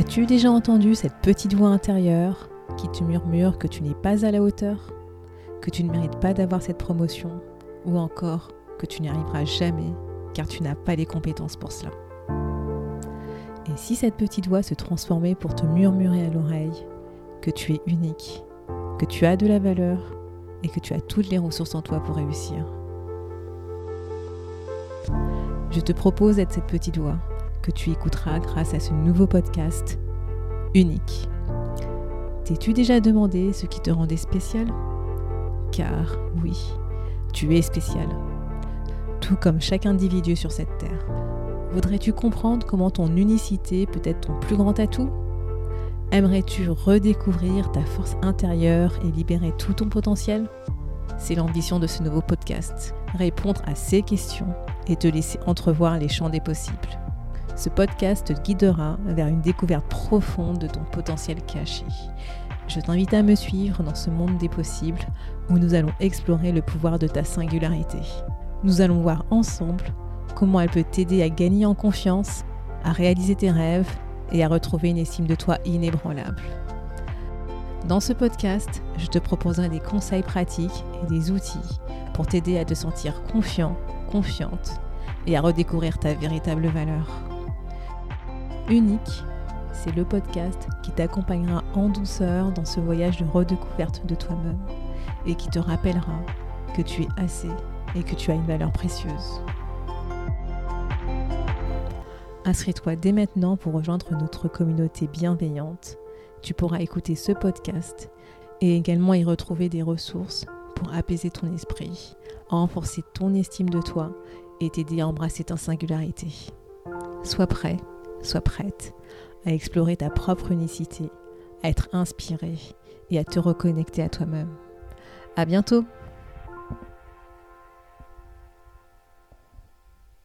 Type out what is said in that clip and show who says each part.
Speaker 1: As-tu déjà entendu cette petite voix intérieure qui te murmure que tu n'es pas à la hauteur, que tu ne mérites pas d'avoir cette promotion, ou encore que tu n'y arriveras jamais car tu n'as pas les compétences pour cela? Et si cette petite voix se transformait pour te murmurer à l'oreille que tu es unique, que tu as de la valeur et que tu as toutes les ressources en toi pour réussir? Je te propose d'être cette petite voix que tu écouteras grâce à ce nouveau podcast unique. T'es-tu déjà demandé ce qui te rendait spécial? Car oui, tu es spécial, tout comme chaque individu sur cette terre. Voudrais-tu comprendre comment ton unicité peut être ton plus grand atout? Aimerais-tu redécouvrir ta force intérieure et libérer tout ton potentiel? C'est l'ambition de ce nouveau podcast, répondre à ces questions et te laisser entrevoir les champs des possibles. Ce podcast te guidera vers une découverte profonde de ton potentiel caché. Je t'invite à me suivre dans ce monde des possibles où nous allons explorer le pouvoir de ta singularité. Nous allons voir ensemble comment elle peut t'aider à gagner en confiance, à réaliser tes rêves et à retrouver une estime de toi inébranlable. Dans ce podcast, je te proposerai des conseils pratiques et des outils pour t'aider à te sentir confiant, confiante et à redécouvrir ta véritable valeur. Unique, c'est le podcast qui t'accompagnera en douceur dans ce voyage de redécouverte de toi-même et qui te rappellera que tu es assez et que tu as une valeur précieuse. Inscris-toi dès maintenant pour rejoindre notre communauté bienveillante. Tu pourras écouter ce podcast et également y retrouver des ressources pour apaiser ton esprit, renforcer ton estime de toi et t'aider à embrasser ta singularité. Sois prêt sois prête à explorer ta propre unicité, à être inspirée et à te reconnecter à toi-même. À bientôt!